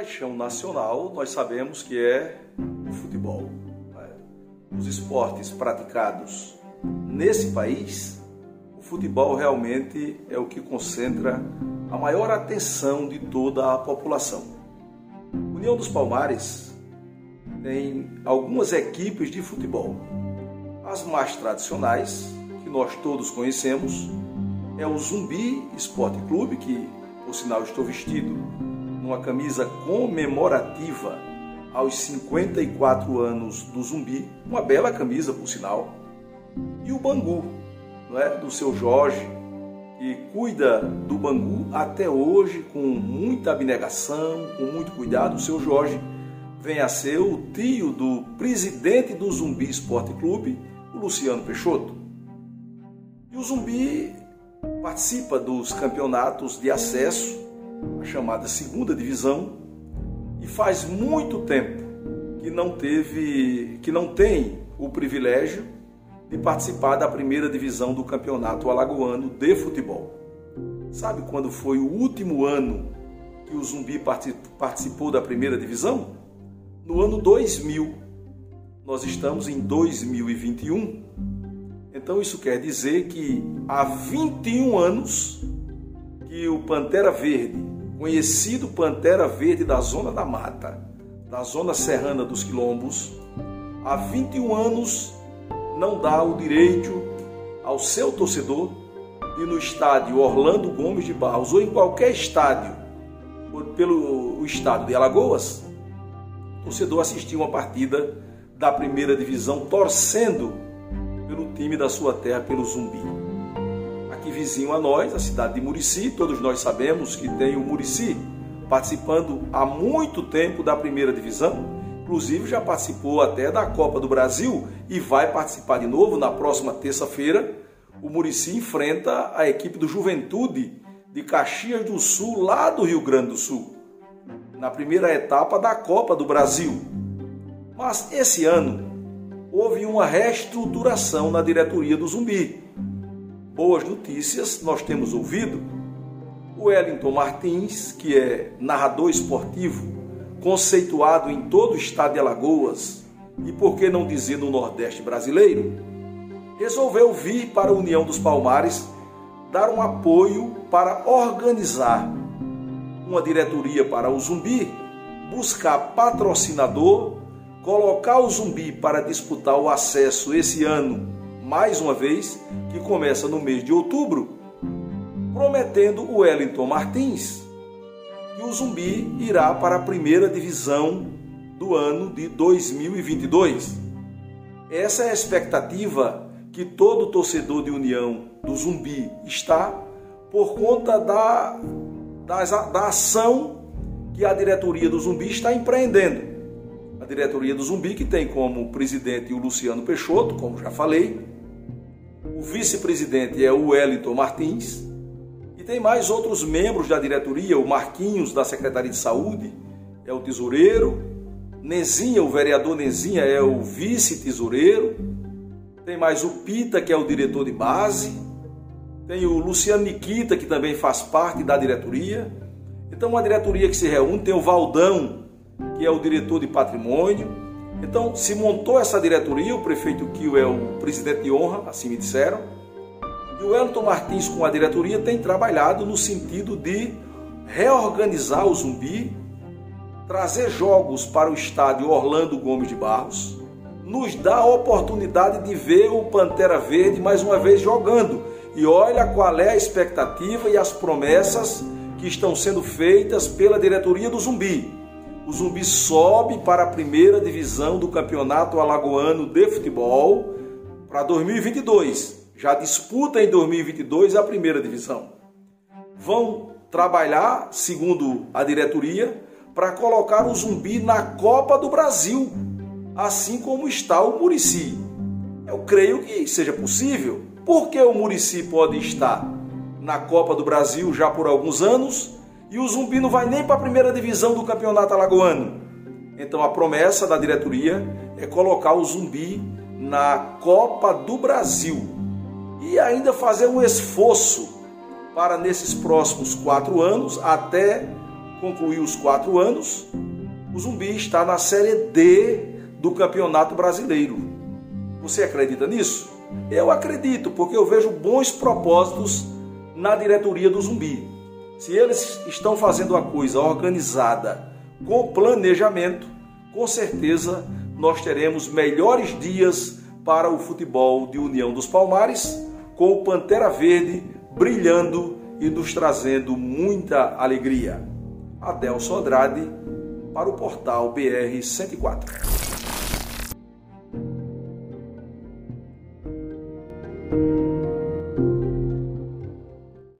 paixão nacional nós sabemos que é o futebol. Os esportes praticados nesse país, o futebol realmente é o que concentra a maior atenção de toda a população. União dos Palmares tem algumas equipes de futebol. As mais tradicionais, que nós todos conhecemos, é o Zumbi Esporte Clube, que por sinal estou vestido numa camisa comemorativa aos 54 anos do Zumbi, uma bela camisa por sinal, e o Bangu, não é? do seu Jorge, que cuida do Bangu até hoje com muita abnegação, com muito cuidado. O seu Jorge vem a ser o tio do presidente do Zumbi Esporte Clube, o Luciano Peixoto. E o Zumbi participa dos campeonatos de acesso, a chamada segunda divisão, e faz muito tempo que não teve, que não tem o privilégio de participar da primeira divisão do Campeonato Alagoano de Futebol. Sabe quando foi o último ano que o Zumbi participou da primeira divisão? No ano 2000. Nós estamos em 2021. Então isso quer dizer que há 21 anos que o Pantera Verde, conhecido Pantera Verde da Zona da Mata, da Zona Serrana dos Quilombos, há 21 anos não dá o direito ao seu torcedor de no estádio Orlando Gomes de Barros ou em qualquer estádio, pelo estádio de Alagoas, o torcedor assistir uma partida da primeira divisão torcendo pelo time da sua terra, pelo Zumbi. Aqui vizinho a nós, a cidade de Murici, todos nós sabemos que tem o Murici participando há muito tempo da primeira divisão Inclusive já participou até da Copa do Brasil e vai participar de novo na próxima terça-feira. O Murici enfrenta a equipe do Juventude de Caxias do Sul, lá do Rio Grande do Sul, na primeira etapa da Copa do Brasil. Mas esse ano houve uma reestruturação na diretoria do Zumbi. Boas notícias nós temos ouvido. O Wellington Martins, que é narrador esportivo conceituado em todo o estado de Alagoas e por que não dizer no Nordeste brasileiro, resolveu vir para a União dos Palmares dar um apoio para organizar uma diretoria para o Zumbi, buscar patrocinador, colocar o Zumbi para disputar o acesso esse ano, mais uma vez, que começa no mês de outubro, prometendo o Wellington Martins e o Zumbi irá para a primeira divisão do ano de 2022. Essa é a expectativa que todo torcedor de União do Zumbi está por conta da, da, da ação que a diretoria do Zumbi está empreendendo. A diretoria do Zumbi, que tem como presidente o Luciano Peixoto, como já falei, o vice-presidente é o Wellington Martins, e tem mais outros membros da diretoria, o Marquinhos, da Secretaria de Saúde, é o tesoureiro, Nezinha, o vereador Nezinha, é o vice-tesoureiro, tem mais o Pita, que é o diretor de base, tem o Luciano Nikita, que também faz parte da diretoria. Então, uma diretoria que se reúne, tem o Valdão, que é o diretor de patrimônio. Então, se montou essa diretoria, o prefeito Kio é o presidente de honra, assim me disseram. E o Elton Martins, com a diretoria, tem trabalhado no sentido de reorganizar o Zumbi, trazer jogos para o estádio Orlando Gomes de Barros, nos dá a oportunidade de ver o Pantera Verde mais uma vez jogando. E olha qual é a expectativa e as promessas que estão sendo feitas pela diretoria do Zumbi. O Zumbi sobe para a primeira divisão do Campeonato Alagoano de Futebol para 2022 já disputa em 2022 a primeira divisão. Vão trabalhar, segundo a diretoria, para colocar o Zumbi na Copa do Brasil, assim como está o Murici. Eu creio que seja possível. Porque o Murici pode estar na Copa do Brasil já por alguns anos e o Zumbi não vai nem para a primeira divisão do Campeonato Alagoano. Então a promessa da diretoria é colocar o Zumbi na Copa do Brasil e ainda fazer um esforço para nesses próximos quatro anos, até concluiu os quatro anos, o Zumbi está na Série D do Campeonato Brasileiro. Você acredita nisso? Eu acredito, porque eu vejo bons propósitos na diretoria do Zumbi. Se eles estão fazendo a coisa organizada com planejamento, com certeza nós teremos melhores dias para o futebol de União dos Palmares, com o Pantera Verde brilhando e nos trazendo muita alegria. Adelson Andrade para o portal BR 104. thank